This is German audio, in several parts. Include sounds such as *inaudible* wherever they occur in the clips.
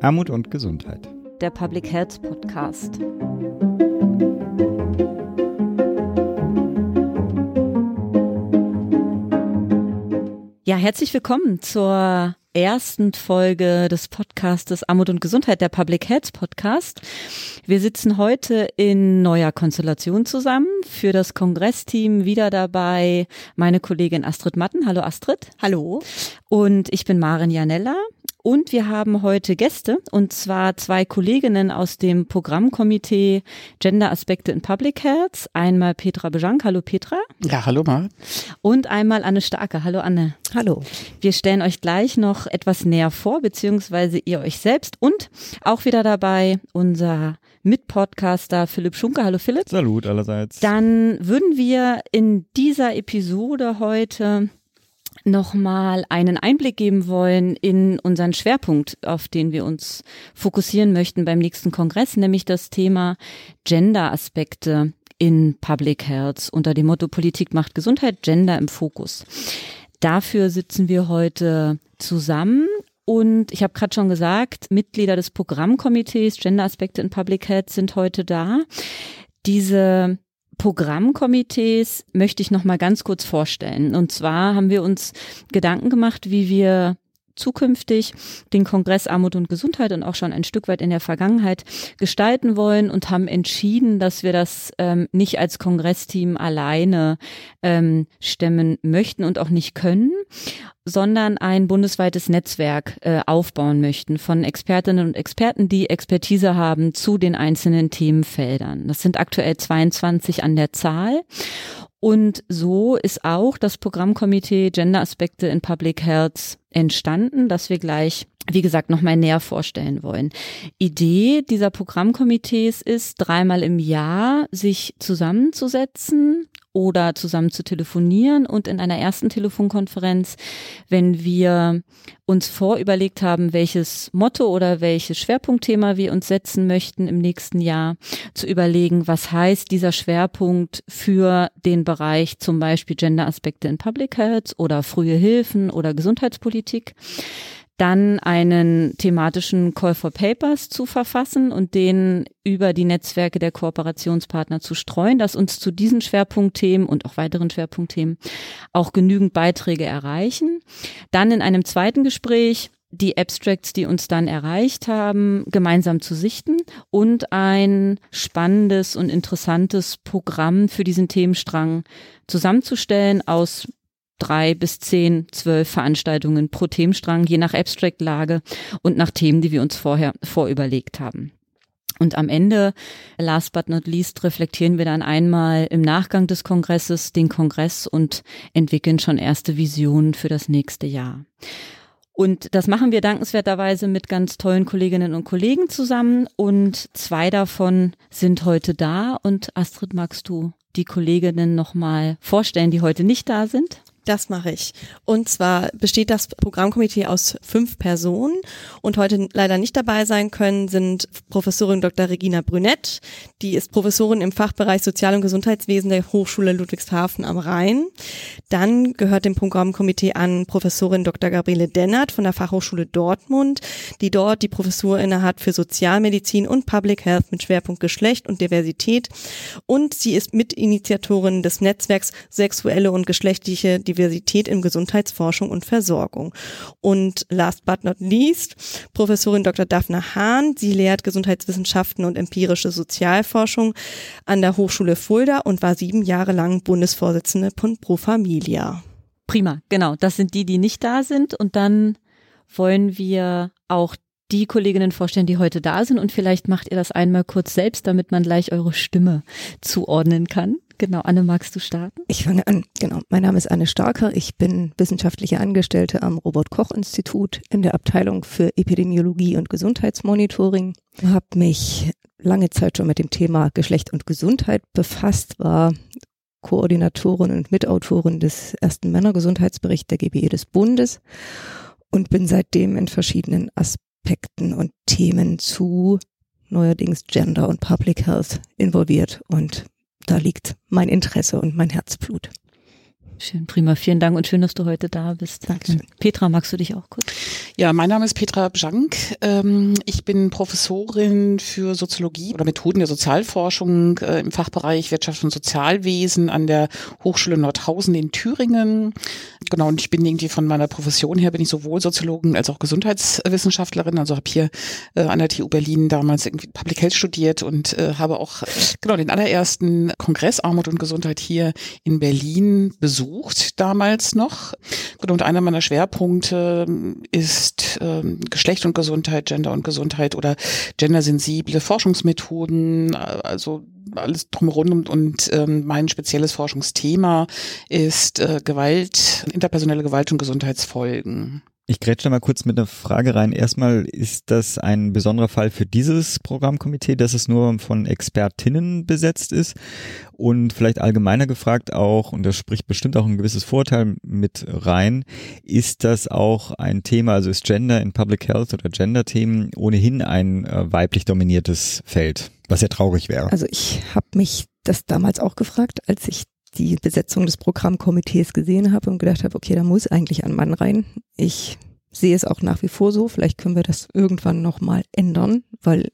Armut und Gesundheit. Der Public Health Podcast. Ja, herzlich willkommen zur ersten Folge des Podcastes Armut und Gesundheit, der Public Health Podcast. Wir sitzen heute in neuer Konstellation zusammen. Für das Kongressteam wieder dabei meine Kollegin Astrid Matten. Hallo Astrid. Hallo. Und ich bin Maren Janella. Und wir haben heute Gäste, und zwar zwei Kolleginnen aus dem Programmkomitee Gender Aspekte in Public Health. Einmal Petra Bejank. Hallo Petra. Ja, hallo Mar. Und einmal Anne Starke. Hallo Anne. Hallo. Wir stellen euch gleich noch etwas näher vor, beziehungsweise ihr euch selbst. Und auch wieder dabei unser Mitpodcaster Philipp Schunke. Hallo Philipp. Salut allerseits. Dann würden wir in dieser Episode heute nochmal einen Einblick geben wollen in unseren Schwerpunkt, auf den wir uns fokussieren möchten beim nächsten Kongress, nämlich das Thema Gender-Aspekte in Public Health unter dem Motto Politik macht Gesundheit, Gender im Fokus. Dafür sitzen wir heute zusammen und ich habe gerade schon gesagt, Mitglieder des Programmkomitees Gender-Aspekte in Public Health sind heute da. Diese Programmkomitees möchte ich noch mal ganz kurz vorstellen. Und zwar haben wir uns Gedanken gemacht, wie wir zukünftig den Kongress Armut und Gesundheit und auch schon ein Stück weit in der Vergangenheit gestalten wollen und haben entschieden, dass wir das ähm, nicht als Kongressteam alleine ähm, stemmen möchten und auch nicht können, sondern ein bundesweites Netzwerk äh, aufbauen möchten von Expertinnen und Experten, die Expertise haben zu den einzelnen Themenfeldern. Das sind aktuell 22 an der Zahl. Und so ist auch das Programmkomitee Gender Aspekte in Public Health entstanden, das wir gleich wie gesagt, nochmal näher vorstellen wollen. Idee dieser Programmkomitees ist, dreimal im Jahr sich zusammenzusetzen oder zusammen zu telefonieren und in einer ersten Telefonkonferenz, wenn wir uns vorüberlegt haben, welches Motto oder welches Schwerpunktthema wir uns setzen möchten im nächsten Jahr, zu überlegen, was heißt dieser Schwerpunkt für den Bereich zum Beispiel Gender-Aspekte in Public Health oder frühe Hilfen oder Gesundheitspolitik dann einen thematischen Call for Papers zu verfassen und den über die Netzwerke der Kooperationspartner zu streuen, dass uns zu diesen Schwerpunktthemen und auch weiteren Schwerpunktthemen auch genügend Beiträge erreichen. Dann in einem zweiten Gespräch die Abstracts, die uns dann erreicht haben, gemeinsam zu sichten und ein spannendes und interessantes Programm für diesen Themenstrang zusammenzustellen aus drei bis zehn, zwölf Veranstaltungen pro Themenstrang, je nach Abstract-Lage und nach Themen, die wir uns vorher vorüberlegt haben. Und am Ende, last but not least, reflektieren wir dann einmal im Nachgang des Kongresses den Kongress und entwickeln schon erste Visionen für das nächste Jahr. Und das machen wir dankenswerterweise mit ganz tollen Kolleginnen und Kollegen zusammen. Und zwei davon sind heute da. Und Astrid, magst du die Kolleginnen nochmal vorstellen, die heute nicht da sind? Das mache ich. Und zwar besteht das Programmkomitee aus fünf Personen und heute leider nicht dabei sein können sind Professorin Dr. Regina Brünett, die ist Professorin im Fachbereich Sozial- und Gesundheitswesen der Hochschule Ludwigshafen am Rhein. Dann gehört dem Programmkomitee an Professorin Dr. Gabriele Dennert von der Fachhochschule Dortmund, die dort die Professur innehat für Sozialmedizin und Public Health mit Schwerpunkt Geschlecht und Diversität. Und sie ist Mitinitiatorin des Netzwerks Sexuelle und geschlechtliche Diversität in Gesundheitsforschung und Versorgung. Und last but not least, Professorin Dr. Daphne Hahn. Sie lehrt Gesundheitswissenschaften und empirische Sozialforschung an der Hochschule Fulda und war sieben Jahre lang Bundesvorsitzende von Pro Familia. Prima, genau. Das sind die, die nicht da sind. Und dann wollen wir auch die Kolleginnen vorstellen, die heute da sind. Und vielleicht macht ihr das einmal kurz selbst, damit man gleich eure Stimme zuordnen kann. Genau, Anne, magst du starten? Ich fange an. Genau. Mein Name ist Anne Starker. Ich bin wissenschaftliche Angestellte am Robert-Koch-Institut in der Abteilung für Epidemiologie und Gesundheitsmonitoring. Habe mich lange Zeit schon mit dem Thema Geschlecht und Gesundheit befasst, war Koordinatorin und Mitautorin des ersten Männergesundheitsberichts der GBE des Bundes und bin seitdem in verschiedenen Aspekten und Themen zu neuerdings Gender und Public Health involviert und da liegt mein Interesse und mein Herzblut. Schön, prima. Vielen Dank und schön, dass du heute da bist. Dankeschön. Petra, magst du dich auch kurz? Ja, mein Name ist Petra Bjank. Ähm, ich bin Professorin für Soziologie oder Methoden der Sozialforschung äh, im Fachbereich Wirtschaft und Sozialwesen an der Hochschule Nordhausen in Thüringen. Genau, und ich bin irgendwie von meiner Profession her bin ich sowohl Soziologin als auch Gesundheitswissenschaftlerin. Also habe hier äh, an der TU Berlin damals irgendwie Public Health studiert und äh, habe auch genau den allerersten Kongress Armut und Gesundheit hier in Berlin besucht, damals noch. Und einer meiner Schwerpunkte ist ähm, Geschlecht und Gesundheit, Gender und Gesundheit oder gendersensible Forschungsmethoden, also alles drumherum und, und ähm, mein spezielles Forschungsthema ist äh, Gewalt, interpersonelle Gewalt und Gesundheitsfolgen. Ich grätsche mal kurz mit einer Frage rein. Erstmal ist das ein besonderer Fall für dieses Programmkomitee, dass es nur von Expertinnen besetzt ist und vielleicht allgemeiner gefragt auch, und das spricht bestimmt auch ein gewisses Vorteil mit rein, ist das auch ein Thema, also ist Gender in Public Health oder Gender-Themen ohnehin ein äh, weiblich dominiertes Feld, was ja traurig wäre. Also ich habe mich das damals auch gefragt, als ich die Besetzung des Programmkomitees gesehen habe und gedacht habe, okay, da muss eigentlich ein Mann rein. Ich sehe es auch nach wie vor so. Vielleicht können wir das irgendwann nochmal ändern, weil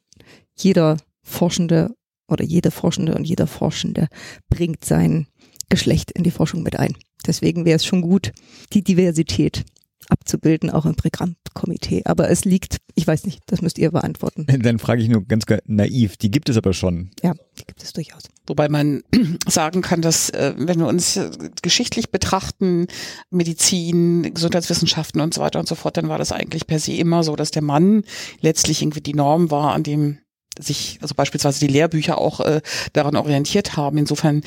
jeder Forschende oder jede Forschende und jeder Forschende bringt sein Geschlecht in die Forschung mit ein. Deswegen wäre es schon gut, die Diversität abzubilden, auch im Programmkomitee. Aber es liegt, ich weiß nicht, das müsst ihr beantworten. Dann frage ich nur ganz naiv, die gibt es aber schon. Ja, die gibt es durchaus. Wobei man *clears throat* sagen kann, dass äh, wenn wir uns äh, geschichtlich betrachten, Medizin, Gesundheitswissenschaften und so weiter und so fort, dann war das eigentlich per se immer so, dass der Mann letztlich irgendwie die Norm war, an dem sich, also beispielsweise die Lehrbücher auch äh, daran orientiert haben. Insofern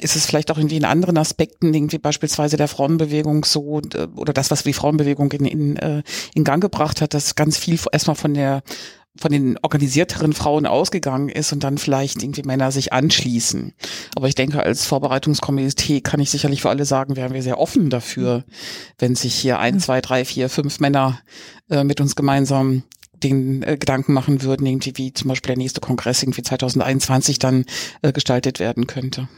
ist es vielleicht auch irgendwie in anderen Aspekten, irgendwie beispielsweise der Frauenbewegung so, äh, oder das, was die Frauenbewegung in, in, äh, in Gang gebracht hat, dass ganz viel erstmal von der von den organisierteren Frauen ausgegangen ist und dann vielleicht irgendwie Männer sich anschließen. Aber ich denke, als Vorbereitungskomitee kann ich sicherlich für alle sagen, wären wir sehr offen dafür, wenn sich hier ein, zwei, drei, vier, fünf Männer äh, mit uns gemeinsam den äh, Gedanken machen würden, irgendwie wie zum Beispiel der nächste Kongress irgendwie 2021 dann äh, gestaltet werden könnte.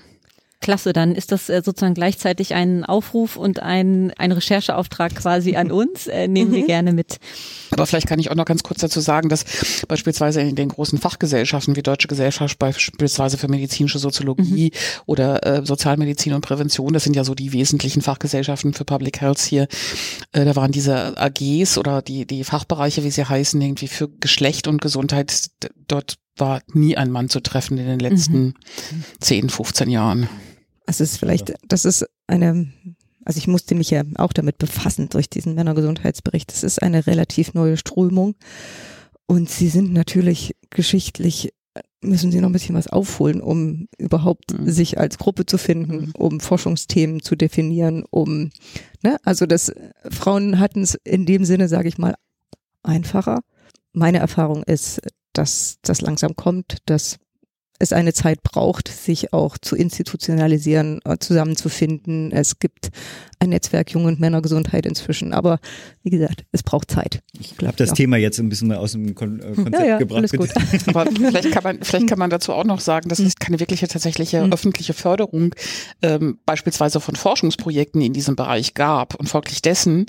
Klasse, dann ist das äh, sozusagen gleichzeitig ein Aufruf und ein, ein Rechercheauftrag quasi an uns. Äh, nehmen wir mhm. gerne mit. Aber vielleicht kann ich auch noch ganz kurz dazu sagen, dass beispielsweise in den großen Fachgesellschaften wie Deutsche Gesellschaft beispielsweise für medizinische Soziologie mhm. oder äh, Sozialmedizin und Prävention, das sind ja so die wesentlichen Fachgesellschaften für Public Health hier, äh, da waren diese AGs oder die, die Fachbereiche, wie sie heißen, irgendwie für Geschlecht und Gesundheit, dort war nie ein Mann zu treffen in den letzten mhm. 10, 15 Jahren. Es ist vielleicht, das ist eine, also ich musste mich ja auch damit befassen durch diesen Männergesundheitsbericht. Das ist eine relativ neue Strömung. Und sie sind natürlich geschichtlich, müssen sie noch ein bisschen was aufholen, um überhaupt mhm. sich als Gruppe zu finden, mhm. um Forschungsthemen zu definieren, um, ne, also das, Frauen hatten es in dem Sinne, sage ich mal, einfacher. Meine Erfahrung ist, dass das langsam kommt, dass es eine Zeit braucht, sich auch zu institutionalisieren, äh, zusammenzufinden. Es gibt ein Netzwerk Jung- und Männergesundheit inzwischen, aber wie gesagt, es braucht Zeit. Ich habe das ja. Thema jetzt ein bisschen aus dem Kon äh, Konzept ja, ja, gebracht. Alles gut. *laughs* aber vielleicht kann, man, vielleicht kann man dazu auch noch sagen, dass es keine wirkliche tatsächliche mhm. öffentliche Förderung ähm, beispielsweise von Forschungsprojekten in diesem Bereich gab und folglich dessen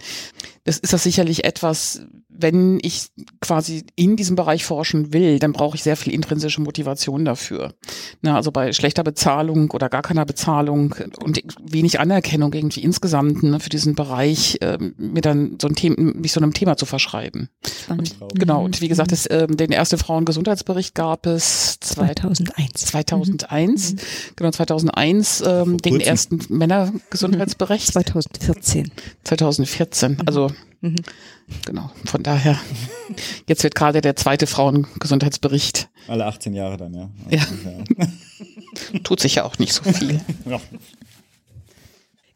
das ist das sicherlich etwas, wenn ich quasi in diesem Bereich forschen will, dann brauche ich sehr viel intrinsische Motivation dafür. Na, also bei schlechter Bezahlung oder gar keiner Bezahlung und wenig Anerkennung irgendwie insgesamt ne, für diesen Bereich, äh, mir dann so ein Mich so einem Thema zu verschreiben. Und, genau. Und wie gesagt, mhm. das, äh, den ersten Frauengesundheitsbericht gab es 2001. 2001. Mhm. Genau, 2001 ähm, den ersten Männergesundheitsbericht. 2014. 2014. Also Mhm. Genau, von daher, jetzt wird gerade der zweite Frauengesundheitsbericht. Alle 18 Jahre dann, ja. Ja. *laughs* Tut sich ja auch nicht so viel. ja.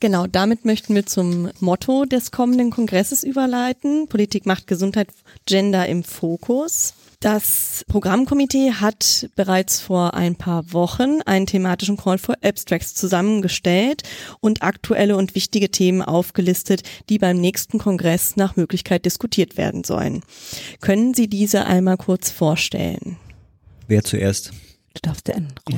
Genau, damit möchten wir zum Motto des kommenden Kongresses überleiten. Politik macht Gesundheit, Gender im Fokus. Das Programmkomitee hat bereits vor ein paar Wochen einen thematischen Call for Abstracts zusammengestellt und aktuelle und wichtige Themen aufgelistet, die beim nächsten Kongress nach Möglichkeit diskutiert werden sollen. Können Sie diese einmal kurz vorstellen? Wer zuerst? Du darfst den *laughs*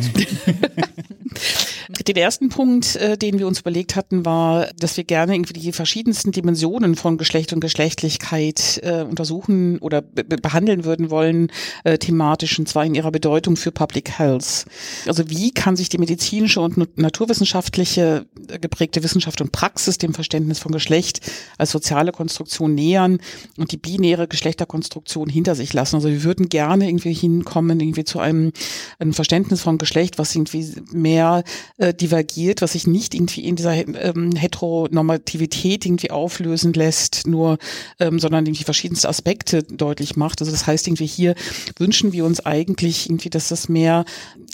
Den ersten Punkt, äh, den wir uns überlegt hatten, war, dass wir gerne irgendwie die verschiedensten Dimensionen von Geschlecht und Geschlechtlichkeit äh, untersuchen oder behandeln würden wollen, äh, thematisch, und zwar in ihrer Bedeutung für Public Health. Also wie kann sich die medizinische und naturwissenschaftliche äh, geprägte Wissenschaft und Praxis dem Verständnis von Geschlecht als soziale Konstruktion nähern und die binäre Geschlechterkonstruktion hinter sich lassen. Also wir würden gerne irgendwie hinkommen, irgendwie zu einem, einem Verständnis von Geschlecht, was irgendwie mehr äh, divergiert, was sich nicht irgendwie in dieser ähm, Heteronormativität irgendwie auflösen lässt, nur, ähm, sondern irgendwie verschiedenste Aspekte deutlich macht. Also das heißt irgendwie hier wünschen wir uns eigentlich irgendwie, dass das mehr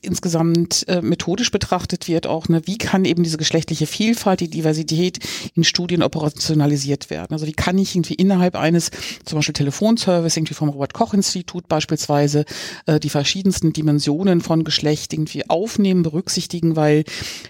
insgesamt äh, methodisch betrachtet wird, auch ne, wie kann eben diese geschlechtliche Vielfalt, die Diversität in Studien operationalisiert werden. Also wie kann ich irgendwie innerhalb eines zum Beispiel Telefonservice irgendwie vom Robert Koch Institut beispielsweise äh, die verschiedensten Dimensionen von Geschlecht irgendwie aufnehmen, berücksichtigen, weil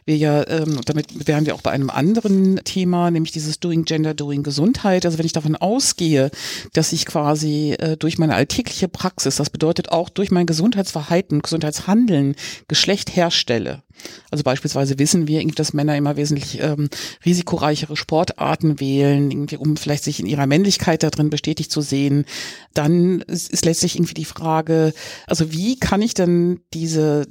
wir ja, ähm, damit wären wir auch bei einem anderen Thema, nämlich dieses Doing Gender, Doing Gesundheit. Also wenn ich davon ausgehe, dass ich quasi äh, durch meine alltägliche Praxis, das bedeutet auch durch mein Gesundheitsverhalten, Gesundheitshandeln, Geschlecht herstelle. Also beispielsweise wissen wir, dass Männer immer wesentlich ähm, risikoreichere Sportarten wählen, irgendwie, um vielleicht sich in ihrer Männlichkeit da drin bestätigt zu sehen. Dann ist, ist letztlich irgendwie die Frage, also wie kann ich denn diese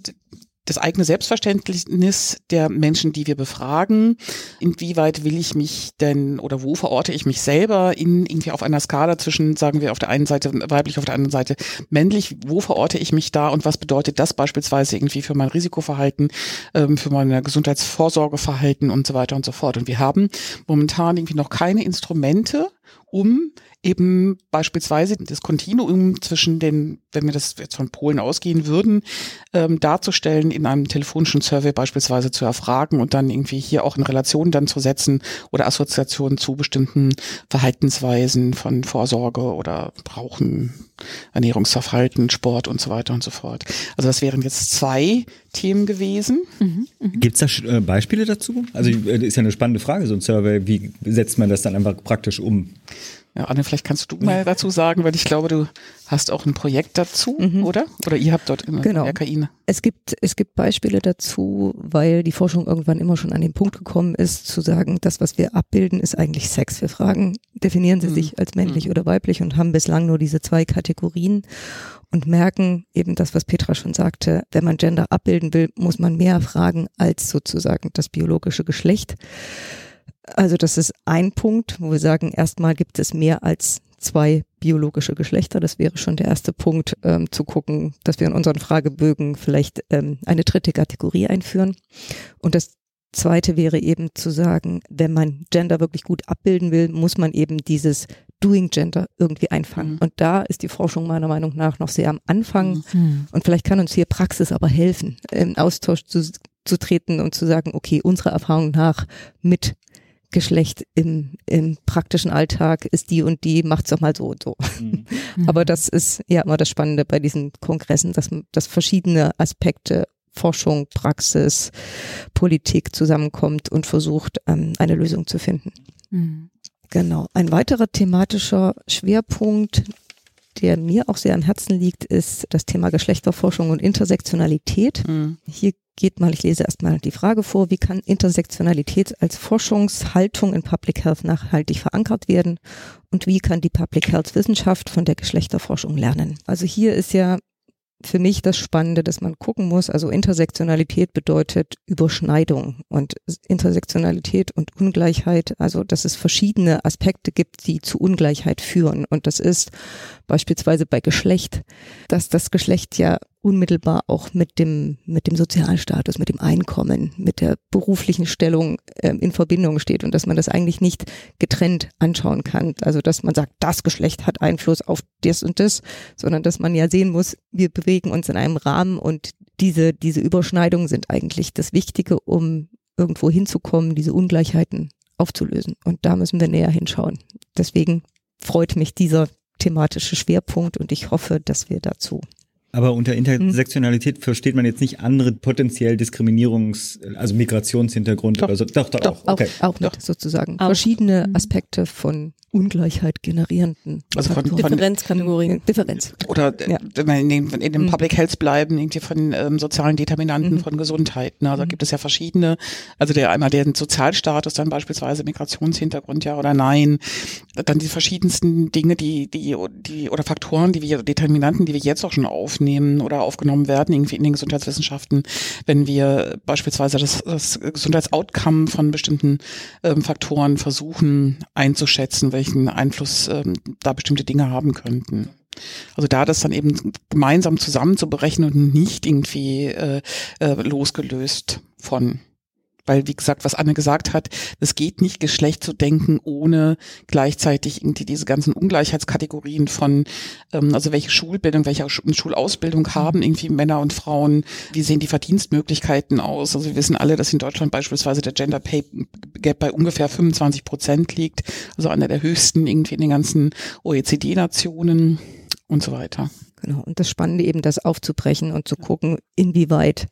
das eigene Selbstverständnis der Menschen, die wir befragen. Inwieweit will ich mich denn oder wo verorte ich mich selber in irgendwie auf einer Skala zwischen, sagen wir, auf der einen Seite weiblich, auf der anderen Seite männlich? Wo verorte ich mich da und was bedeutet das beispielsweise irgendwie für mein Risikoverhalten, ähm, für mein Gesundheitsvorsorgeverhalten und so weiter und so fort? Und wir haben momentan irgendwie noch keine Instrumente, um eben beispielsweise das Kontinuum zwischen den, wenn wir das jetzt von Polen ausgehen würden, ähm, darzustellen, in einem telefonischen Survey beispielsweise zu erfragen und dann irgendwie hier auch in Relation dann zu setzen oder Assoziationen zu bestimmten Verhaltensweisen von Vorsorge oder Brauchen, Ernährungsverhalten, Sport und so weiter und so fort. Also das wären jetzt zwei Themen gewesen. Mhm, mh. Gibt es da äh, Beispiele dazu? Also äh, ist ja eine spannende Frage, so ein Survey. Wie setzt man das dann einfach praktisch um? Ja, Anne, vielleicht kannst du mal dazu sagen, weil ich glaube, du hast auch ein Projekt dazu, mhm. oder? Oder ihr habt dort immer genau. RKI. Es gibt, es gibt Beispiele dazu, weil die Forschung irgendwann immer schon an den Punkt gekommen ist, zu sagen, das, was wir abbilden, ist eigentlich Sex. Wir fragen, definieren sie mhm. sich als männlich mhm. oder weiblich und haben bislang nur diese zwei Kategorien und merken eben das, was Petra schon sagte, wenn man Gender abbilden will, muss man mehr fragen als sozusagen das biologische Geschlecht. Also das ist ein Punkt, wo wir sagen, erstmal gibt es mehr als zwei biologische Geschlechter. Das wäre schon der erste Punkt, ähm, zu gucken, dass wir in unseren Fragebögen vielleicht ähm, eine dritte Kategorie einführen. Und das zweite wäre eben zu sagen, wenn man Gender wirklich gut abbilden will, muss man eben dieses Doing Gender irgendwie einfangen. Mhm. Und da ist die Forschung meiner Meinung nach noch sehr am Anfang. Mhm. Und vielleicht kann uns hier Praxis aber helfen, im Austausch zu, zu treten und zu sagen, okay, unsere Erfahrung nach mit Geschlecht im, im praktischen Alltag ist die und die, macht's doch mal so und so. *laughs* Mhm. Aber das ist ja immer das Spannende bei diesen Kongressen, dass, dass verschiedene Aspekte Forschung, Praxis, Politik zusammenkommt und versucht, ähm, eine Lösung zu finden. Mhm. Genau. Ein weiterer thematischer Schwerpunkt, der mir auch sehr am Herzen liegt, ist das Thema Geschlechterforschung und Intersektionalität. Mhm. Hier geht mal, ich lese erstmal die Frage vor, wie kann Intersektionalität als Forschungshaltung in Public Health nachhaltig verankert werden und wie kann die Public Health Wissenschaft von der Geschlechterforschung lernen? Also hier ist ja für mich das Spannende, dass man gucken muss. Also Intersektionalität bedeutet Überschneidung und Intersektionalität und Ungleichheit, also dass es verschiedene Aspekte gibt, die zu Ungleichheit führen. Und das ist beispielsweise bei Geschlecht, dass das Geschlecht ja unmittelbar auch mit dem, mit dem Sozialstatus, mit dem Einkommen, mit der beruflichen Stellung äh, in Verbindung steht und dass man das eigentlich nicht getrennt anschauen kann. Also dass man sagt, das Geschlecht hat Einfluss auf das und das, sondern dass man ja sehen muss, wir bewegen uns in einem Rahmen und diese, diese Überschneidungen sind eigentlich das Wichtige, um irgendwo hinzukommen, diese Ungleichheiten aufzulösen. Und da müssen wir näher hinschauen. Deswegen freut mich dieser thematische Schwerpunkt und ich hoffe, dass wir dazu Aber unter Intersektionalität mhm. versteht man jetzt nicht andere potenziell Diskriminierungs-, also Migrationshintergrund doch. oder so. Doch, doch, doch auch. Okay. Auch, auch mit sozusagen. Auch. Verschiedene mhm. Aspekte von Ungleichheit generierenden also von, Differenzkategorien. Differenz. Oder äh, ja. wenn wir in, den, in dem mhm. Public Health bleiben, irgendwie von ähm, sozialen Determinanten mhm. von Gesundheit. Ne? Also mhm. gibt es ja verschiedene, also der einmal der Sozialstatus, dann beispielsweise Migrationshintergrund, ja oder nein. Dann die verschiedensten Dinge, die, die, die oder Faktoren, die wir, Determinanten, die wir jetzt auch schon aufnehmen oder aufgenommen werden, irgendwie in den Gesundheitswissenschaften, wenn wir beispielsweise das, das Gesundheitsoutcome von bestimmten ähm, Faktoren versuchen einzuschätzen, welchen Einfluss ähm, da bestimmte Dinge haben könnten. Also da das dann eben gemeinsam zusammen zu berechnen und nicht irgendwie äh, äh, losgelöst von weil, wie gesagt, was Anne gesagt hat, es geht nicht Geschlecht zu denken, ohne gleichzeitig irgendwie diese ganzen Ungleichheitskategorien von, ähm, also welche Schulbildung, welche Schulausbildung haben irgendwie Männer und Frauen, wie sehen die Verdienstmöglichkeiten aus. Also wir wissen alle, dass in Deutschland beispielsweise der Gender Pay Gap bei ungefähr 25 Prozent liegt, also einer der höchsten irgendwie in den ganzen OECD-Nationen und so weiter. Genau. Und das Spannende eben, das aufzubrechen und zu gucken, inwieweit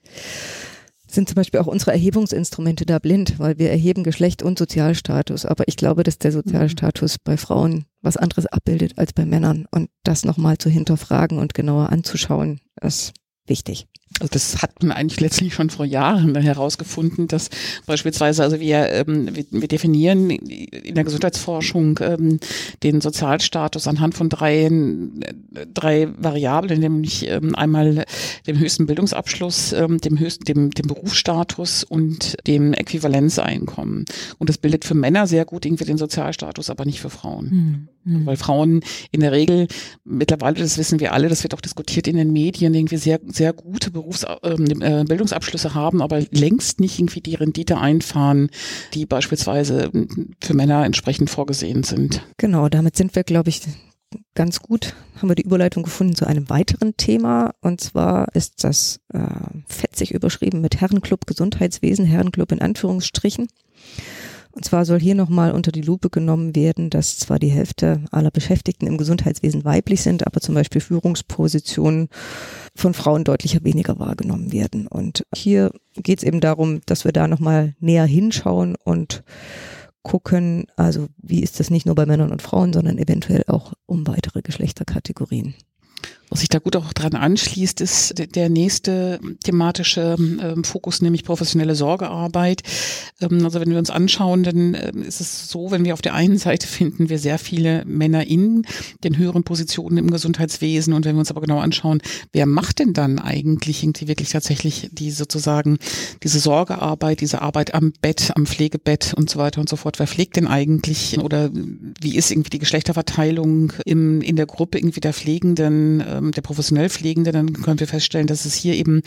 sind zum Beispiel auch unsere Erhebungsinstrumente da blind, weil wir erheben Geschlecht und Sozialstatus. Aber ich glaube, dass der Sozialstatus bei Frauen was anderes abbildet als bei Männern. Und das nochmal zu hinterfragen und genauer anzuschauen, ist wichtig. Also das hat man eigentlich letztlich schon vor Jahren herausgefunden, dass beispielsweise, also wir, ähm, wir, wir definieren in der Gesundheitsforschung ähm, den Sozialstatus anhand von drei, drei Variablen, nämlich ähm, einmal dem höchsten Bildungsabschluss, ähm, dem höchsten, dem, dem Berufsstatus und dem Äquivalenzeinkommen. Und das bildet für Männer sehr gut irgendwie den Sozialstatus, aber nicht für Frauen. Mhm. Weil Frauen in der Regel, mittlerweile, das wissen wir alle, das wird auch diskutiert in den Medien, irgendwie sehr, sehr gute Berufs ähm, äh, Bildungsabschlüsse haben, aber längst nicht irgendwie die Rendite einfahren, die beispielsweise ähm, für Männer entsprechend vorgesehen sind. Genau, damit sind wir, glaube ich, ganz gut, haben wir die Überleitung gefunden zu einem weiteren Thema. Und zwar ist das äh, fetzig überschrieben mit Herrenclub Gesundheitswesen, Herrenclub in Anführungsstrichen. Und zwar soll hier nochmal unter die Lupe genommen werden, dass zwar die Hälfte aller Beschäftigten im Gesundheitswesen weiblich sind, aber zum Beispiel Führungspositionen von Frauen deutlicher weniger wahrgenommen werden. Und hier geht es eben darum, dass wir da nochmal näher hinschauen und gucken, also wie ist das nicht nur bei Männern und Frauen, sondern eventuell auch um weitere Geschlechterkategorien. Was sich da gut auch dran anschließt, ist der nächste thematische ähm, Fokus, nämlich professionelle Sorgearbeit. Ähm, also wenn wir uns anschauen, dann äh, ist es so, wenn wir auf der einen Seite finden wir sehr viele Männer in den höheren Positionen im Gesundheitswesen und wenn wir uns aber genau anschauen, wer macht denn dann eigentlich irgendwie wirklich tatsächlich die sozusagen diese Sorgearbeit, diese Arbeit am Bett, am Pflegebett und so weiter und so fort. Wer pflegt denn eigentlich oder wie ist irgendwie die Geschlechterverteilung im, in der Gruppe irgendwie der Pflegenden? Ähm, der professionell Pflegende, dann können wir feststellen, dass es hier eben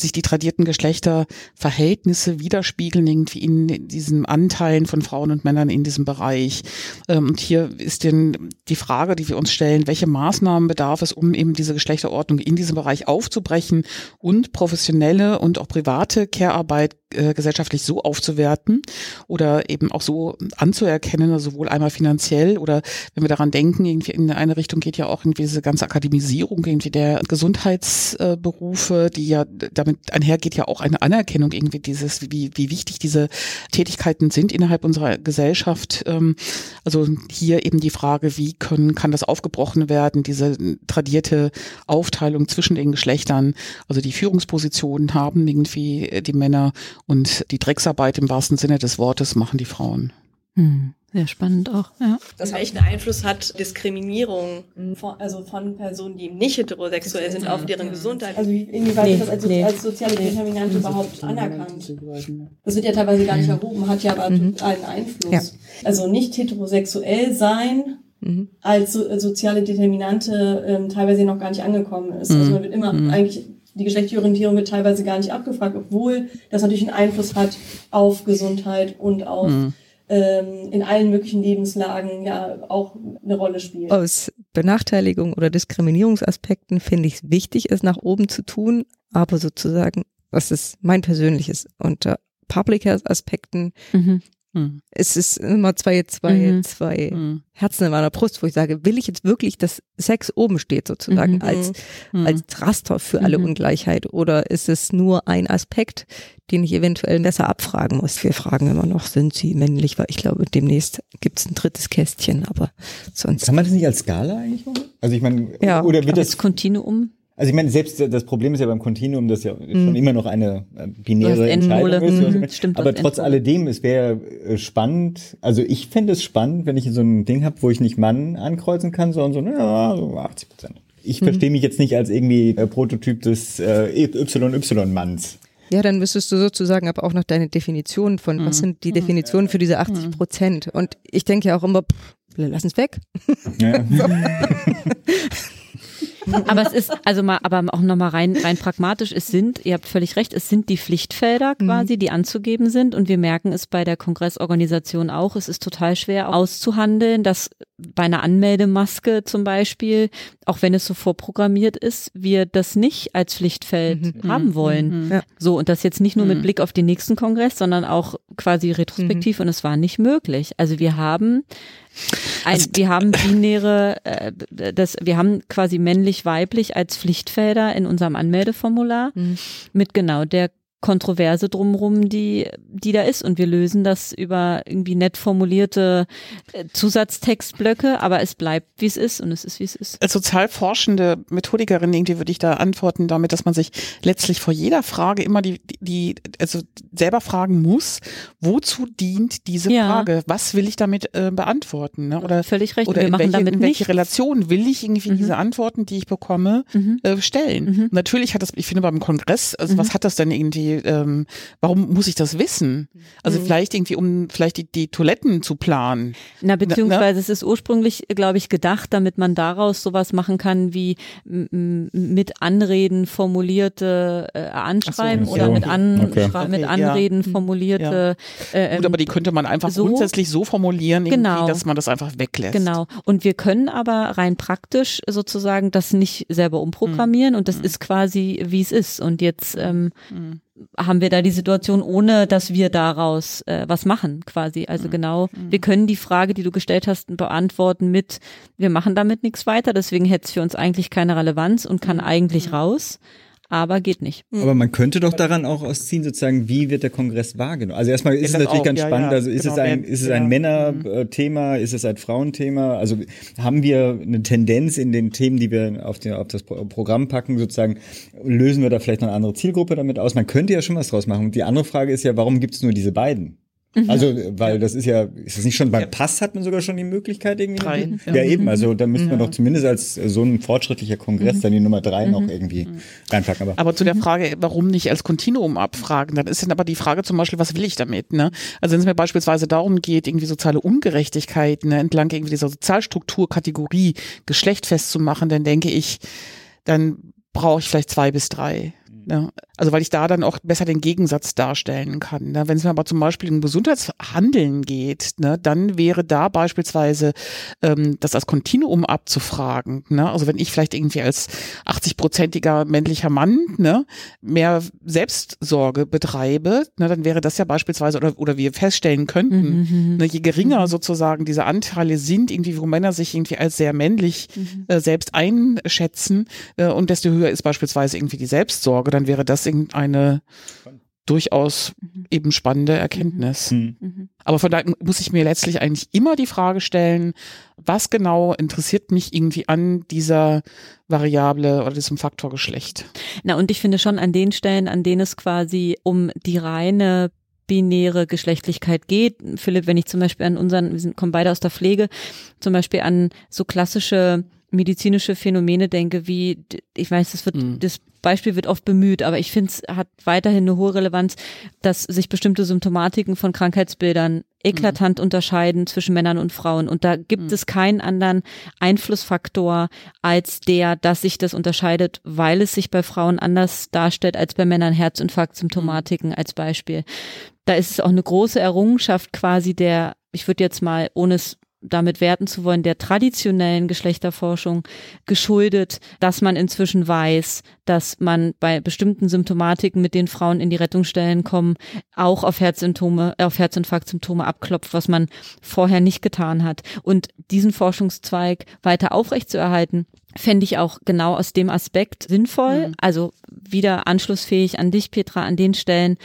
sich die tradierten Geschlechterverhältnisse widerspiegeln, irgendwie in diesen Anteilen von Frauen und Männern in diesem Bereich. Ähm, und hier ist denn die Frage, die wir uns stellen, welche Maßnahmen bedarf es, um eben diese Geschlechterordnung in diesem Bereich aufzubrechen und professionelle und auch private Care-Arbeit äh, gesellschaftlich so aufzuwerten oder eben auch so anzuerkennen, also sowohl einmal finanziell oder wenn wir daran denken, irgendwie in eine Richtung geht ja auch irgendwie diese ganze Akademisierung irgendwie der Gesundheitsberufe, die ja damit einhergeht ja auch eine Anerkennung irgendwie dieses, wie, wie wichtig diese Tätigkeiten sind innerhalb unserer Gesellschaft. Ähm, also hier eben die Frage, wie können, kann das aufgebrochen werden, diese tradierte Aufteilung zwischen den Geschlechtern, also die Führungspositionen haben irgendwie die Männer und die Drecksarbeit im wahrsten Sinne des Wortes machen die Frauen. Hm. Sehr spannend auch, ja. Das welchen Einfluss hat Diskriminierung von, also von Personen, die nicht heterosexuell sind, auf deren Gesundheit? Also inwieweit nee, wird das als, nee. als soziale Determinante nee. überhaupt anerkannt? Das wird ja teilweise gar nicht erhoben, hat ja aber mhm. einen Einfluss. Ja. Also nicht heterosexuell sein mhm. als so, soziale Determinante ähm, teilweise noch gar nicht angekommen ist. Also mhm. Also man wird immer mhm. eigentlich die geschlechtliche Orientierung wird teilweise gar nicht abgefragt, obwohl das natürlich einen Einfluss hat auf Gesundheit und auf mhm. ähm, in allen möglichen Lebenslagen ja auch eine Rolle spielt. Aus Benachteiligung oder Diskriminierungsaspekten finde ich es wichtig, es nach oben zu tun, aber sozusagen, was ist mein persönliches unter Public Health Aspekten mhm Hm. Es ist immer zwei, zwei, Mhm. zwei Hm. Herzen in meiner Brust, wo ich sage, will ich jetzt wirklich, dass Sex oben steht sozusagen Mhm. als, Hm. als Raster für alle Mhm. Ungleichheit oder ist es nur ein Aspekt, den ich eventuell besser abfragen muss? Wir fragen immer noch, sind sie männlich, weil ich glaube, demnächst gibt es ein drittes Kästchen, aber sonst. Kann man das nicht als Skala eigentlich machen? Also ich meine, Ja, oder wird Das Kontinuum. Also ich meine, selbst das Problem ist ja beim Kontinuum, dass ja schon immer noch eine äh, binäre. Entscheidung ist. Mhm, stimmt, Aber trotz Endmole. alledem, es wäre äh, spannend, also ich fände es spannend, wenn ich so ein Ding habe, wo ich nicht Mann ankreuzen kann, sondern so, ja, so 80 Prozent. Ich verstehe mich jetzt nicht als irgendwie äh, Prototyp des äh, YY-Manns. Ja, dann müsstest du sozusagen aber auch noch deine Definition von, was sind die Definitionen für diese 80 Prozent? Und ich denke ja auch immer, pff, lass uns weg. Ja. *laughs* *laughs* *laughs* Aber es ist, also mal, aber auch nochmal rein, rein pragmatisch, es sind, ihr habt völlig recht, es sind die Pflichtfelder quasi, die anzugeben sind. Und wir merken es bei der Kongressorganisation auch, es ist total schwer auszuhandeln, dass bei einer Anmeldemaske zum Beispiel, auch wenn es so vorprogrammiert ist, wir das nicht als Pflichtfeld haben wollen. Ja. So, und das jetzt nicht nur mit Blick auf den nächsten Kongress, sondern auch quasi retrospektiv. Und es war nicht möglich. Also wir haben ein, wir haben binäre, äh, das, wir haben quasi männlich-weiblich als Pflichtfelder in unserem Anmeldeformular mit genau der Kontroverse drumrum, die, die da ist. Und wir lösen das über irgendwie nett formulierte äh, Zusatztextblöcke, aber es bleibt, wie es ist und es ist, wie es ist. als sozial forschende Methodikerin irgendwie würde ich da antworten damit, dass man sich letztlich vor jeder Frage immer die, die also selber fragen muss, wozu dient diese Ja. Frage? Was will ich damit äh, beantworten? Ne? Oder, Völlig recht. oder wir in machen welche, damit in welche nichts. Relation will ich irgendwie Mhm. diese Antworten, die ich bekomme, Mhm. äh, stellen? Mhm. Natürlich hat das, ich finde beim Kongress, also was hat das denn irgendwie, ähm, warum muss ich das wissen? Also vielleicht irgendwie, um vielleicht die, die Toiletten zu planen. Na, beziehungsweise es ist ursprünglich, glaube ich, gedacht, damit man daraus sowas machen kann wie mit Anreden formulierte äh, Anschreiben so, oder so. mit, An Okay. mit Okay, ja. Anreden formulierte äh, Gut, ähm, aber die könnte man einfach so- grundsätzlich so formulieren, Genau. dass man das einfach weglässt. Genau. Und wir können aber rein praktisch sozusagen das nicht selber umprogrammieren und das ist quasi, wie es ist. Und jetzt ähm, haben wir da die Situation, ohne dass wir daraus äh, was machen, quasi. Also genau, wir können die Frage, die du gestellt hast, beantworten mit, wir machen damit nichts weiter, deswegen hätte es für uns eigentlich keine Relevanz und kann eigentlich raus, aber geht nicht. Aber man könnte doch daran auch ausziehen, sozusagen, wie wird der Kongress wahrgenommen? Also erstmal ist Ja, es natürlich auch, ganz ja, spannend, ja, also ist genau, es ein, ist es ja. ein Männerthema, ist es ein Frauenthema? Also haben wir eine Tendenz in den Themen, die wir auf, den, auf das Pro- Programm packen, sozusagen, lösen wir da vielleicht noch eine andere Zielgruppe damit aus? Man könnte ja schon was draus machen. Und die andere Frage ist ja, warum gibt es nur diese beiden? Also, weil das ist ja, ist das nicht schon beim Pass hat man sogar schon die Möglichkeit irgendwie? Drei, Ja, ja. eben, also da müsste man doch zumindest als so ein fortschrittlicher Kongress dann die Nummer drei noch irgendwie reinpacken. Aber Aber zu der Frage, warum nicht als Kontinuum abfragen, dann ist dann aber die Frage zum Beispiel, was will ich damit? Ne? Also wenn es mir beispielsweise darum geht, irgendwie soziale Ungerechtigkeit ne, entlang irgendwie dieser Sozialstrukturkategorie Geschlecht festzumachen, dann denke ich, dann brauche ich vielleicht zwei bis drei. Ne? Also weil ich da dann auch besser den Gegensatz darstellen kann. Ne? Wenn es mir aber zum Beispiel um Gesundheitshandeln geht, ne, dann wäre da beispielsweise ähm, das als Kontinuum abzufragen. Ne? Also wenn ich vielleicht irgendwie als 80-prozentiger männlicher Mann ne, mehr Selbstsorge betreibe, ne, dann wäre das ja beispielsweise, oder, oder wir feststellen könnten, ne, je geringer sozusagen diese Anteile sind, irgendwie, wo Männer sich irgendwie als sehr männlich äh, selbst einschätzen äh, und desto höher ist beispielsweise irgendwie die Selbstsorge, dann wäre das irgendeine durchaus eben spannende Erkenntnis. hm. Aber von daher muss ich mir letztlich eigentlich immer die Frage stellen, was genau interessiert mich irgendwie an dieser Variable oder diesem Faktor Geschlecht? Na, und ich finde schon an den Stellen, an denen es quasi um die reine binäre Geschlechtlichkeit geht. Philipp, wenn ich zum Beispiel an unseren, wir sind, kommen beide aus der Pflege, zum Beispiel an so klassische medizinische Phänomene denke, wie, ich weiß, das wird, Mhm. das Beispiel wird oft bemüht, aber ich finde, es hat weiterhin eine hohe Relevanz, dass sich bestimmte Symptomatiken von Krankheitsbildern eklatant unterscheiden zwischen Männern und Frauen. Und da gibt es keinen anderen Einflussfaktor als der, dass sich das unterscheidet, weil es sich bei Frauen anders darstellt als bei Männern Herzinfarktsymptomatiken als Beispiel. Da ist es auch eine große Errungenschaft quasi der, ich würde jetzt mal, ohne es damit werten zu wollen, der traditionellen Geschlechterforschung geschuldet, dass man inzwischen weiß, dass man bei bestimmten Symptomatiken, mit denen Frauen in die Rettungsstellen kommen, auch auf Herzsymptome, auf Herzinfarktsymptome abklopft, was man vorher nicht getan hat. Und diesen Forschungszweig weiter aufrechtzuerhalten, fände ich auch genau aus dem Aspekt sinnvoll. Mhm. Also wieder anschlussfähig an dich, Petra, an den Stellen,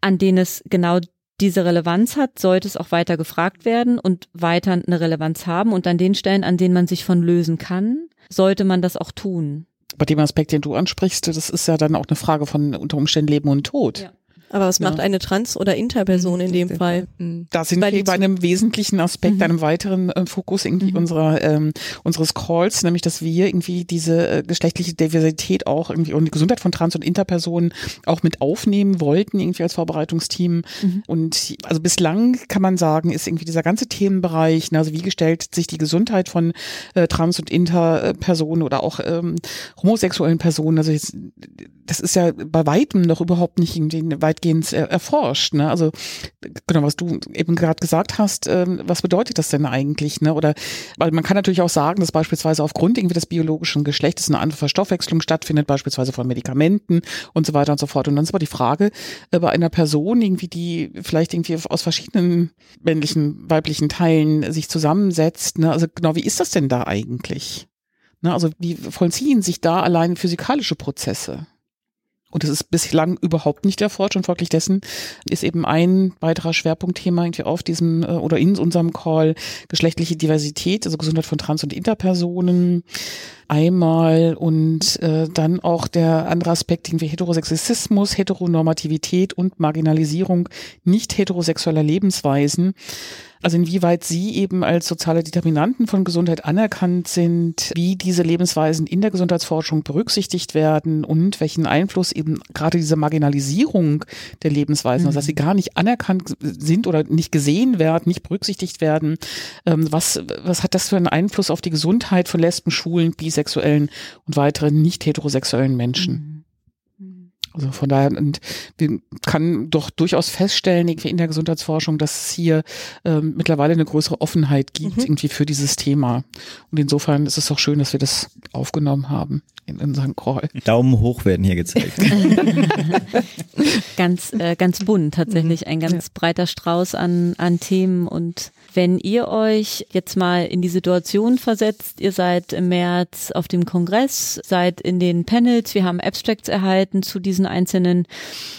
an denen es genau diese Relevanz hat, sollte es auch weiter gefragt werden und weiter eine Relevanz haben. Und an den Stellen, an denen man sich von lösen kann, sollte man das auch tun. Bei dem Aspekt, den du ansprichst, das ist ja dann auch eine Frage von unter Umständen Leben und Tod. Ja. Aber was ja. macht eine Trans- oder Interperson in dem Fall? Mhm. Da sind Weil wir bei einem wesentlichen Aspekt, mhm. einem weiteren äh, Fokus irgendwie mhm. unserer ähm, unseres Calls, nämlich dass wir irgendwie diese äh, geschlechtliche Diversität auch irgendwie und die Gesundheit von Trans- und Interpersonen auch mit aufnehmen wollten, irgendwie als Vorbereitungsteam. Mhm. Und also bislang kann man sagen, ist irgendwie dieser ganze Themenbereich, ne, also wie gestellt sich die Gesundheit von äh, Trans- und Interpersonen oder auch ähm, homosexuellen Personen, also jetzt, das ist ja bei weitem noch überhaupt nicht weitgehend erforscht. Ne? Also genau, was du eben gerade gesagt hast, ähm, was bedeutet das denn eigentlich? Ne? Oder weil man kann natürlich auch sagen, dass beispielsweise aufgrund irgendwie des biologischen Geschlechtes eine andere Verstoffwechslung stattfindet, beispielsweise von Medikamenten und so weiter und so fort. Und dann ist aber die Frage äh, bei einer Person irgendwie, die vielleicht irgendwie aus verschiedenen männlichen, weiblichen Teilen sich zusammensetzt. Ne? Also genau, wie ist das denn da eigentlich? Ne? Also wie vollziehen sich da allein physikalische Prozesse? Und das ist bislang überhaupt nicht erforscht und folglich dessen ist eben ein weiterer Schwerpunktthema irgendwie auf diesem äh, oder in unserem Call geschlechtliche Diversität, also Gesundheit von Trans- und Interpersonen einmal und äh, dann auch der andere Aspekt irgendwie Heterosexismus, Heteronormativität und Marginalisierung nicht heterosexueller Lebensweisen. Also inwieweit sie eben als soziale Determinanten von Gesundheit anerkannt sind, wie diese Lebensweisen in der Gesundheitsforschung berücksichtigt werden und welchen Einfluss eben gerade diese Marginalisierung der Lebensweisen, mhm. also dass sie gar nicht anerkannt sind oder nicht gesehen werden, nicht berücksichtigt werden, ähm, was, was hat das für einen Einfluss auf die Gesundheit von Lesben, Schulen, bisexuellen und weiteren nicht heterosexuellen Menschen? Mhm. Also von daher, und wir kann doch durchaus feststellen, irgendwie in der Gesundheitsforschung, dass es hier ähm, mittlerweile eine größere Offenheit gibt, mhm. irgendwie für dieses Thema. Und insofern ist es doch schön, dass wir das aufgenommen haben in unseren Call. Daumen hoch werden hier gezeigt. *laughs* ganz, äh, ganz bunt tatsächlich, ein ganz ja. breiter Strauß an, an Themen und wenn ihr euch jetzt mal in die Situation versetzt, ihr seid im März auf dem Kongress, seid in den Panels, wir haben Abstracts erhalten zu diesen einzelnen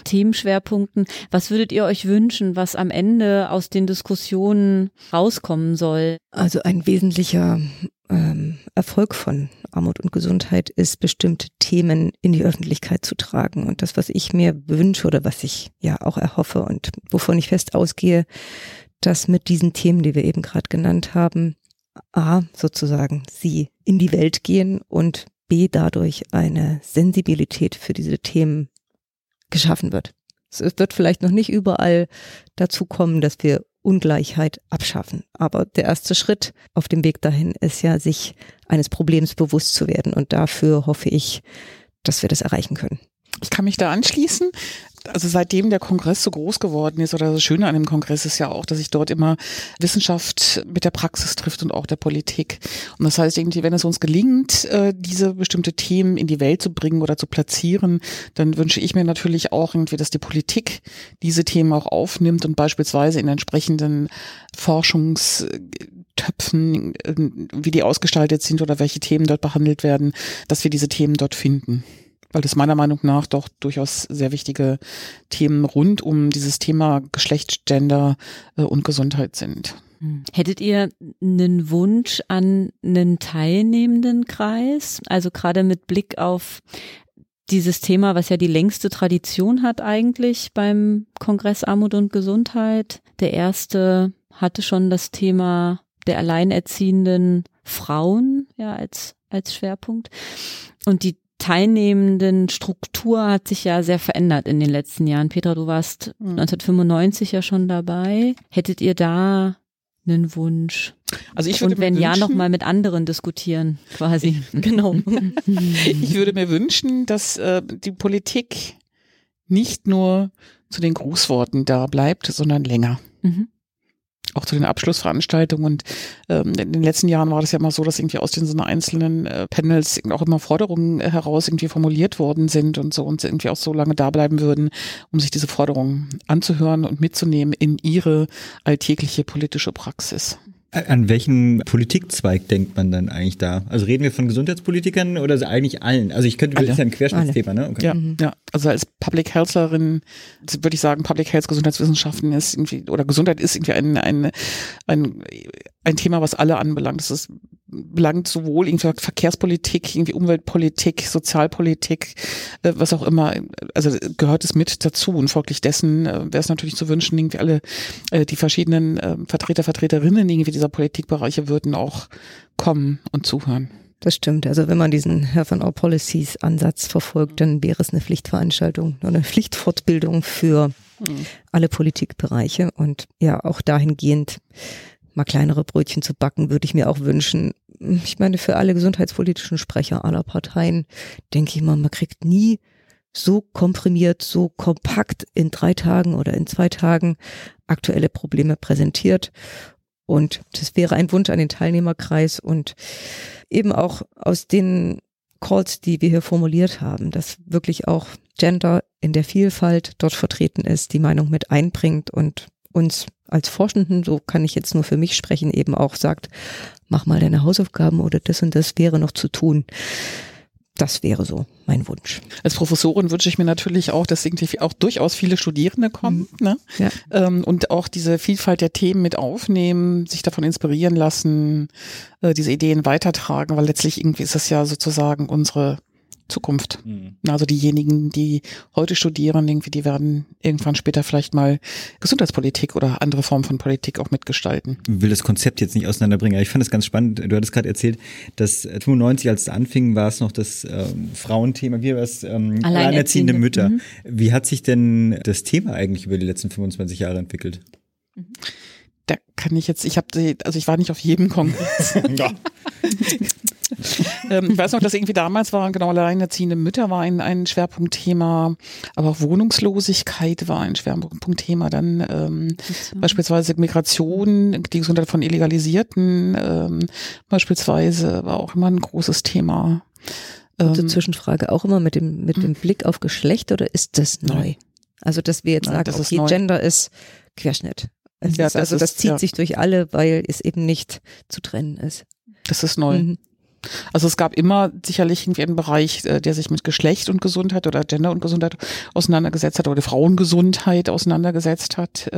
Themenschwerpunkten. Was würdet ihr euch wünschen, was am Ende aus den Diskussionen rauskommen soll? Also ein wesentlicher ähm, Erfolg von Armut und Gesundheit ist, bestimmte Themen in die Öffentlichkeit zu tragen. Und das, was ich mir wünsche oder was ich ja auch erhoffe und wovon ich fest ausgehe, dass mit diesen Themen, die wir eben gerade genannt haben, A, sozusagen sie in die Welt gehen und B, dadurch eine Sensibilität für diese Themen geschaffen wird. Es wird vielleicht noch nicht überall dazu kommen, dass wir Ungleichheit abschaffen. Aber der erste Schritt auf dem Weg dahin ist ja, sich eines Problems bewusst zu werden. Und dafür hoffe ich, dass wir das erreichen können. Ich kann mich da anschließen also seitdem der Kongress so groß geworden ist, oder das Schöne an dem Kongress ist ja auch, dass sich dort immer Wissenschaft mit der Praxis trifft und auch der Politik. Und das heißt irgendwie, wenn es uns gelingt, äh, diese bestimmte Themen in die Welt zu bringen oder zu platzieren, dann wünsche ich mir natürlich auch irgendwie, dass die Politik diese Themen auch aufnimmt und beispielsweise in entsprechenden Forschungstöpfen, äh, wie die ausgestaltet sind oder welche Themen dort behandelt werden, dass wir diese Themen dort finden weil das meiner Meinung nach doch durchaus sehr wichtige Themen rund um dieses Thema Geschlecht, Gender äh, und Gesundheit sind. Hm. Hättet ihr einen Wunsch an einen teilnehmenden Kreis? Also gerade mit Blick auf dieses Thema, was ja die längste Tradition hat eigentlich beim Kongress Armut und Gesundheit. Der erste hatte schon das Thema der alleinerziehenden Frauen ja als als Schwerpunkt. Und die teilnehmenden Struktur hat sich ja sehr verändert in den letzten Jahren. Petra, du warst mhm. 1995 ja schon dabei. Hättet ihr da einen Wunsch? Also ich würde Und wenn mir wünschen, ja, nochmal mit anderen diskutieren, quasi. genau. *laughs* ich würde mir wünschen, dass äh, die Politik nicht nur zu den Grußworten da bleibt, sondern länger. Mhm. Auch zu den Abschlussveranstaltungen. Und ähm, in den letzten Jahren war das ja immer so, dass irgendwie aus den so einzelnen äh, Panels auch immer Forderungen heraus irgendwie formuliert worden sind und so und irgendwie auch so lange da bleiben würden, um sich diese Forderungen anzuhören und mitzunehmen in ihre alltägliche politische Praxis. An welchen Politikzweig denkt man dann eigentlich da? Also reden wir von Gesundheitspolitikern oder eigentlich allen? Also ich könnte, das ist ja ein Querschnittsthema, ne? Okay. Ja, mhm. ja, also als Public Healtherin würde ich sagen, Public Health Gesundheitswissenschaften ist irgendwie, oder Gesundheit ist irgendwie ein, ein, ein, ein Thema, was alle anbelangt. Das ist belangt sowohl irgendwie Verkehrspolitik, irgendwie Umweltpolitik, Sozialpolitik, äh, was auch immer. Also gehört es mit dazu und folglich dessen äh, wäre es natürlich zu wünschen, irgendwie alle äh, die verschiedenen äh, Vertreter, Vertreterinnen irgendwie dieser Politikbereiche würden auch kommen und zuhören. Das stimmt. Also wenn man diesen Health and All Policies Ansatz verfolgt, dann wäre es eine Pflichtveranstaltung, eine Pflichtfortbildung für mhm. alle Politikbereiche und ja auch dahingehend mal kleinere Brötchen zu backen, würde ich mir auch wünschen. Ich meine, für alle gesundheitspolitischen Sprecher aller Parteien denke ich mal, man kriegt nie so komprimiert, so kompakt in drei Tagen oder in zwei Tagen aktuelle Probleme präsentiert. Und das wäre ein Wunsch an den Teilnehmerkreis und eben auch aus den Calls, die wir hier formuliert haben, dass wirklich auch Gender in der Vielfalt dort vertreten ist, die Meinung mit einbringt und uns als Forschenden, so kann ich jetzt nur für mich sprechen, eben auch sagt, mach mal deine Hausaufgaben oder das und das wäre noch zu tun. Das wäre so mein Wunsch. Als Professorin wünsche ich mir natürlich auch, dass irgendwie auch durchaus viele Studierende kommen mhm. ne? ja. ähm, und auch diese Vielfalt der Themen mit aufnehmen, sich davon inspirieren lassen, äh, diese Ideen weitertragen, weil letztlich irgendwie ist das ja sozusagen unsere Zukunft. Mhm. Also diejenigen, die heute studieren, irgendwie, die werden irgendwann später vielleicht mal Gesundheitspolitik oder andere Formen von Politik auch mitgestalten. Ich will das Konzept jetzt nicht auseinanderbringen, aber ich fand es ganz spannend. Du hattest gerade erzählt, dass 95, als es anfing, war es noch das ähm, Frauenthema, wie war es? Ähm, alleinerziehende, Mütter. Mhm. Wie hat sich denn das Thema eigentlich über die letzten 25 Jahre entwickelt? Da kann ich jetzt, ich habe, also ich war nicht auf jedem Kongress. *laughs* ja. ähm, ich weiß noch, dass irgendwie damals war, genau, alleinerziehende Mütter war ein, ein Schwerpunktthema, aber auch Wohnungslosigkeit war ein Schwerpunktthema. Dann ähm, beispielsweise Migration, die Gesundheit von Illegalisierten ähm, beispielsweise war auch immer ein großes Thema. Gute ähm, Zwischenfrage auch immer mit dem, mit dem Blick auf Geschlecht oder ist das neu? Also, dass wir jetzt Nein, sagen, okay, Gender ist Querschnitt. Ja, ist, also das, das zieht ja. sich durch alle, weil es eben nicht zu trennen ist. Das ist neu. Mhm. Also es gab immer sicherlich irgendwie einen Bereich, äh, der sich mit Geschlecht und Gesundheit oder Gender und Gesundheit auseinandergesetzt hat oder Frauengesundheit auseinandergesetzt hat.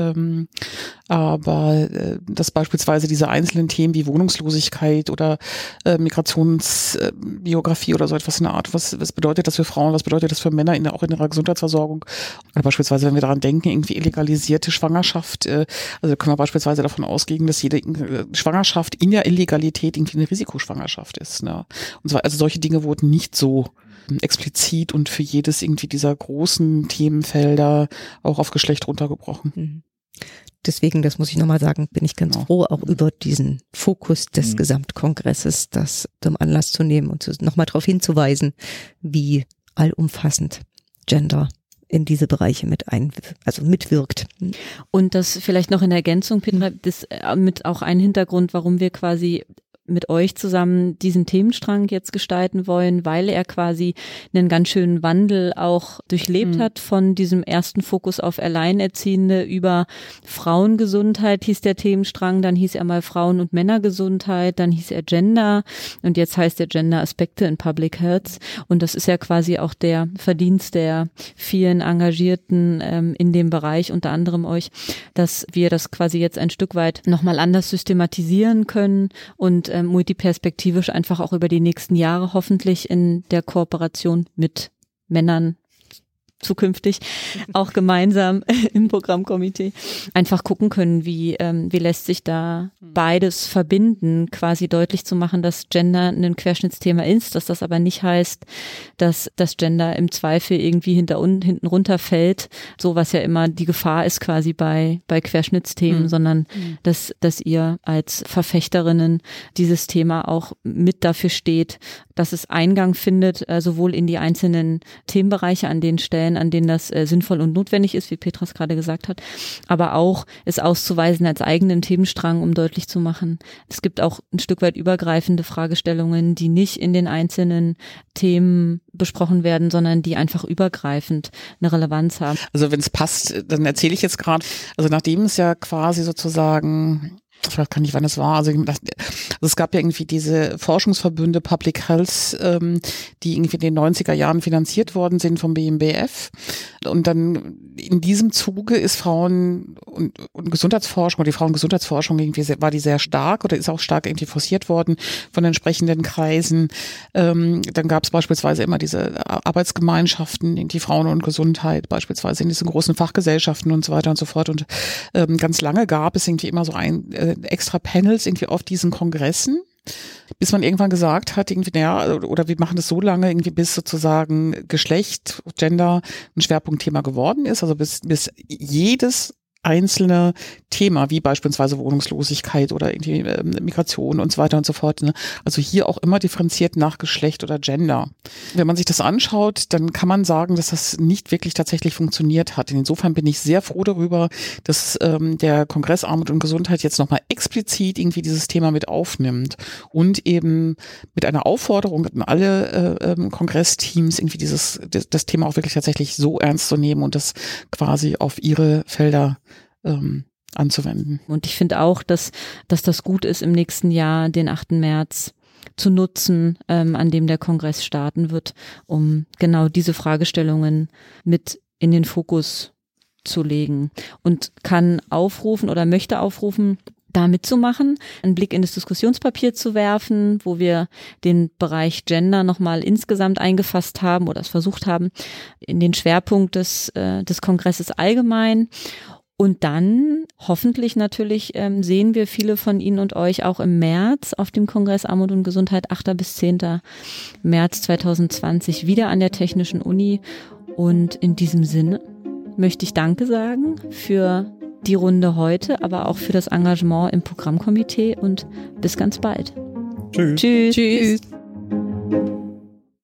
Aber äh, dass beispielsweise diese einzelnen Themen wie Wohnungslosigkeit oder äh, Migrationsbiografie oder so etwas in der Art, was, was bedeutet das für Frauen, was bedeutet das für Männer in der, auch in ihrer Gesundheitsversorgung? Oder beispielsweise, wenn wir daran denken, irgendwie illegalisierte Schwangerschaft, also können wir beispielsweise davon ausgehen, dass jede Schwangerschaft in der Illegalität irgendwie eine Risikoschwangerschaft ist ist. Ne? Und zwar, also solche Dinge wurden nicht so explizit und für jedes irgendwie dieser großen Themenfelder auch auf Geschlecht runtergebrochen. Mhm. Deswegen, das muss ich nochmal sagen, bin ich ganz genau. froh, auch über diesen Fokus des mhm. Gesamtkongresses, das zum Anlass zu nehmen und nochmal darauf hinzuweisen, wie allumfassend Gender in diese Bereiche mit ein, also mitwirkt. Und das vielleicht noch in Ergänzung, Petra, das äh, mit auch ein Hintergrund, warum wir quasi mit euch zusammen diesen Themenstrang jetzt gestalten wollen, weil er quasi einen ganz schönen Wandel auch durchlebt mhm. hat von diesem ersten Fokus auf Alleinerziehende über Frauengesundheit hieß der Themenstrang, dann hieß er mal Frauen- und Männergesundheit, dann hieß er Gender und jetzt heißt er Gender Aspekte in Public Health und das ist ja quasi auch der Verdienst der vielen Engagierten ähm, in dem Bereich, unter anderem euch, dass wir das quasi jetzt ein Stück weit nochmal anders systematisieren können und äh, multiperspektivisch einfach auch über die nächsten Jahre hoffentlich in der Kooperation mit Männern zukünftig auch gemeinsam *laughs* im Programmkomitee einfach gucken können, wie, ähm, wie lässt sich da beides verbinden, quasi deutlich zu machen, dass Gender ein Querschnittsthema ist, dass das aber nicht heißt, dass das Gender im Zweifel irgendwie hinter und hinten runterfällt, so was ja immer die Gefahr ist quasi bei, bei Querschnittsthemen, mhm. sondern mhm. dass, dass ihr als Verfechterinnen dieses Thema auch mit dafür steht, dass es Eingang findet, äh, sowohl in die einzelnen Themenbereiche an den Stellen, Stellen, an denen das äh, sinnvoll und notwendig ist, wie Petras gerade gesagt hat, aber auch es auszuweisen als eigenen Themenstrang, um deutlich zu machen, es gibt auch ein Stück weit übergreifende Fragestellungen, die nicht in den einzelnen Themen besprochen werden, sondern die einfach übergreifend eine Relevanz haben. Also wenn es passt, dann erzähle ich jetzt gerade, also nachdem es ja quasi sozusagen ich weiß gar nicht, wann es war. Also, also, es gab ja irgendwie diese Forschungsverbünde Public Health, ähm, die irgendwie in den 90er Jahren finanziert worden sind vom BMBF. Und dann in diesem Zuge ist Frauen- und, und Gesundheitsforschung oder die Frauengesundheitsforschung irgendwie sehr, war die sehr stark oder ist auch stark irgendwie forciert worden von entsprechenden Kreisen. Ähm, dann gab es beispielsweise immer diese Arbeitsgemeinschaften, die Frauen und Gesundheit, beispielsweise in diesen großen Fachgesellschaften und so weiter und so fort. Und ähm, ganz lange gab es irgendwie immer so ein äh, extra Panels irgendwie auf diesen Kongressen bis man irgendwann gesagt hat, irgendwie, naja, oder wir machen das so lange, irgendwie bis sozusagen Geschlecht, Gender ein Schwerpunktthema geworden ist, also bis, bis jedes einzelne Thema, wie beispielsweise Wohnungslosigkeit oder irgendwie äh, Migration und so weiter und so fort. Ne? Also hier auch immer differenziert nach Geschlecht oder Gender. Wenn man sich das anschaut, dann kann man sagen, dass das nicht wirklich tatsächlich funktioniert hat. Insofern bin ich sehr froh darüber, dass ähm, der Kongress Armut und Gesundheit jetzt nochmal explizit irgendwie dieses Thema mit aufnimmt und eben mit einer Aufforderung an alle äh, ähm, Kongressteams irgendwie dieses das, das Thema auch wirklich tatsächlich so ernst zu nehmen und das quasi auf ihre Felder ähm, anzuwenden. Und ich finde auch, dass, dass das gut ist, im nächsten Jahr, den 8. März, zu nutzen, ähm, an dem der Kongress starten wird, um genau diese Fragestellungen mit in den Fokus zu legen und kann aufrufen oder möchte aufrufen, da mitzumachen, einen Blick in das Diskussionspapier zu werfen, wo wir den Bereich Gender nochmal insgesamt eingefasst haben oder es versucht haben, in den Schwerpunkt des, äh, des Kongresses allgemein und dann hoffentlich natürlich ähm, sehen wir viele von Ihnen und euch auch im März auf dem Kongress Armut und Gesundheit 8. bis 10. März 2020 wieder an der Technischen Uni. Und in diesem Sinne möchte ich Danke sagen für die Runde heute, aber auch für das Engagement im Programmkomitee und bis ganz bald. Tschüss. Tschüss. Tschüss.